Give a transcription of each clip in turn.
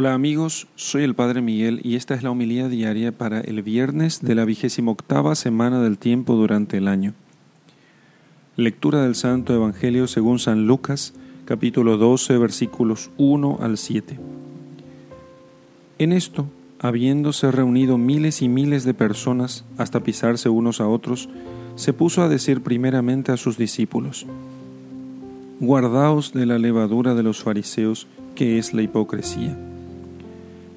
Hola amigos, soy el Padre Miguel y esta es la homilía diaria para el viernes de la vigésima octava semana del tiempo durante el año. Lectura del Santo Evangelio según San Lucas, capítulo 12, versículos 1 al 7. En esto, habiéndose reunido miles y miles de personas hasta pisarse unos a otros, se puso a decir primeramente a sus discípulos, Guardaos de la levadura de los fariseos, que es la hipocresía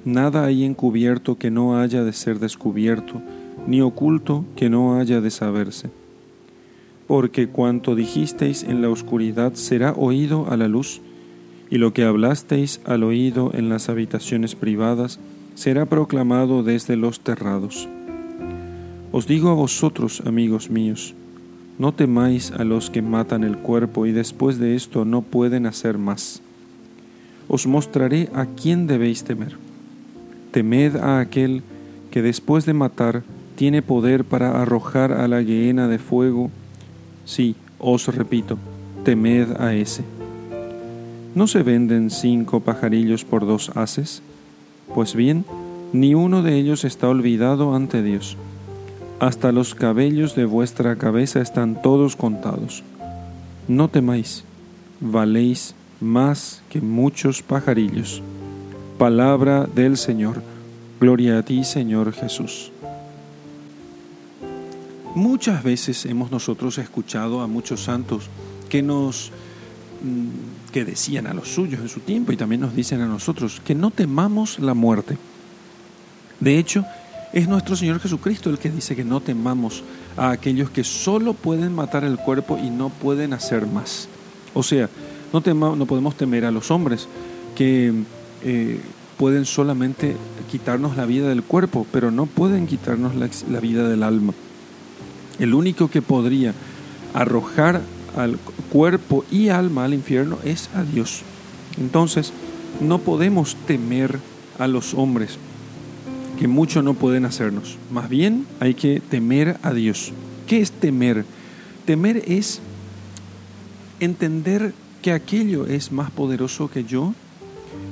Nada hay encubierto que no haya de ser descubierto, ni oculto que no haya de saberse. Porque cuanto dijisteis en la oscuridad será oído a la luz, y lo que hablasteis al oído en las habitaciones privadas será proclamado desde los terrados. Os digo a vosotros, amigos míos, no temáis a los que matan el cuerpo y después de esto no pueden hacer más. Os mostraré a quién debéis temer temed a aquel que después de matar tiene poder para arrojar a la gehenna de fuego. Sí, os repito, temed a ese. ¿No se venden cinco pajarillos por dos haces? Pues bien, ni uno de ellos está olvidado ante Dios. Hasta los cabellos de vuestra cabeza están todos contados. No temáis, valéis más que muchos pajarillos. Palabra del Señor. Gloria a ti, Señor Jesús. Muchas veces hemos nosotros escuchado a muchos santos que nos mm, que decían a los suyos en su tiempo y también nos dicen a nosotros que no temamos la muerte. De hecho, es nuestro Señor Jesucristo el que dice que no temamos a aquellos que solo pueden matar el cuerpo y no pueden hacer más. O sea, no, no podemos temer a los hombres que eh, pueden solamente quitarnos la vida del cuerpo, pero no pueden quitarnos la, vida del alma. El único que podría arrojar al cuerpo y alma al infierno es a Dios. Entonces, no podemos temer a los hombres, que mucho no pueden hacernos. Más bien hay que temer a Dios. ¿Qué es temer? Temer es entender que aquello es más poderoso que yo,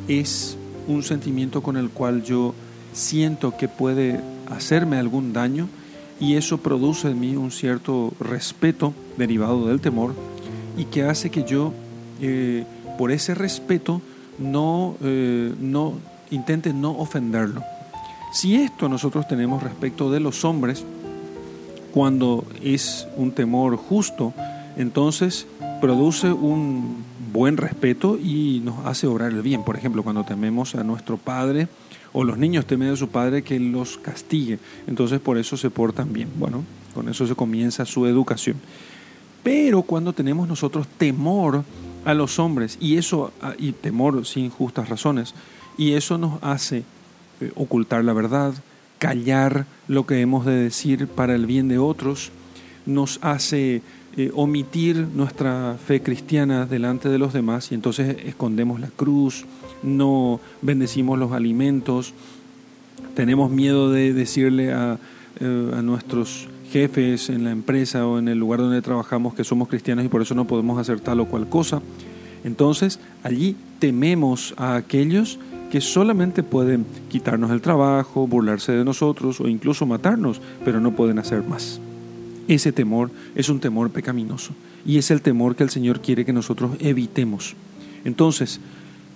es un sentimiento con el cual yo siento que puede hacerme algún daño y eso produce en mí un cierto respeto derivado del temor y que hace que yo eh, por ese respeto no, eh, no intente no ofenderlo. Si esto nosotros tenemos respecto de los hombres, cuando es un temor justo, entonces produce un buen respeto y nos hace obrar el bien. Por ejemplo, cuando tememos a nuestro padre o los niños temen a su padre que los castigue, entonces por eso se portan bien. Bueno, con eso se comienza su educación. Pero cuando tenemos nosotros temor a los hombres y eso y temor sin justas razones y eso nos hace eh, ocultar la verdad, callar lo que hemos de decir para el bien de otros, nos hace eh, omitir nuestra fe cristiana delante de los demás y entonces escondemos la cruz, no bendecimos los alimentos, tenemos miedo de decirle a, eh, a nuestros jefes en la empresa o en el lugar donde trabajamos que somos cristianos y por eso no podemos hacer tal o cual cosa. Entonces allí tememos a aquellos que solamente pueden quitarnos el trabajo, burlarse de nosotros o incluso matarnos, pero no pueden hacer más. Ese temor es un temor pecaminoso y es el temor que el Señor quiere que nosotros evitemos. Entonces,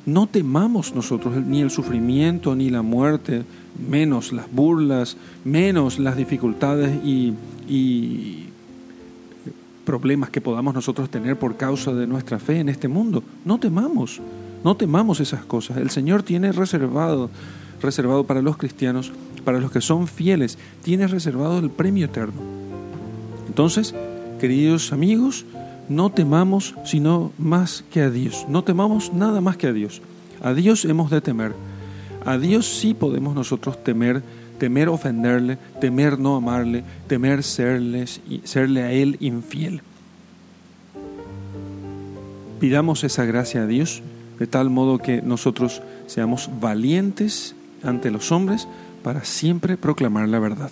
no temamos nosotros ni el sufrimiento ni la muerte, menos las burlas, menos las dificultades y, problemas que podamos nosotros tener por causa de nuestra fe en este mundo. No temamos, no temamos esas cosas. El Señor tiene reservado, reservado para los cristianos, para los que son fieles, tiene reservado el premio eterno. Entonces, queridos amigos, no temamos sino más que a Dios. No temamos nada más que a Dios. A Dios hemos de temer. A Dios sí podemos nosotros temer, temer ofenderle, temer no amarle, temer serle, serle a Él infiel. Pidamos esa gracia a Dios de tal modo que nosotros seamos valientes ante los hombres para siempre proclamar la verdad.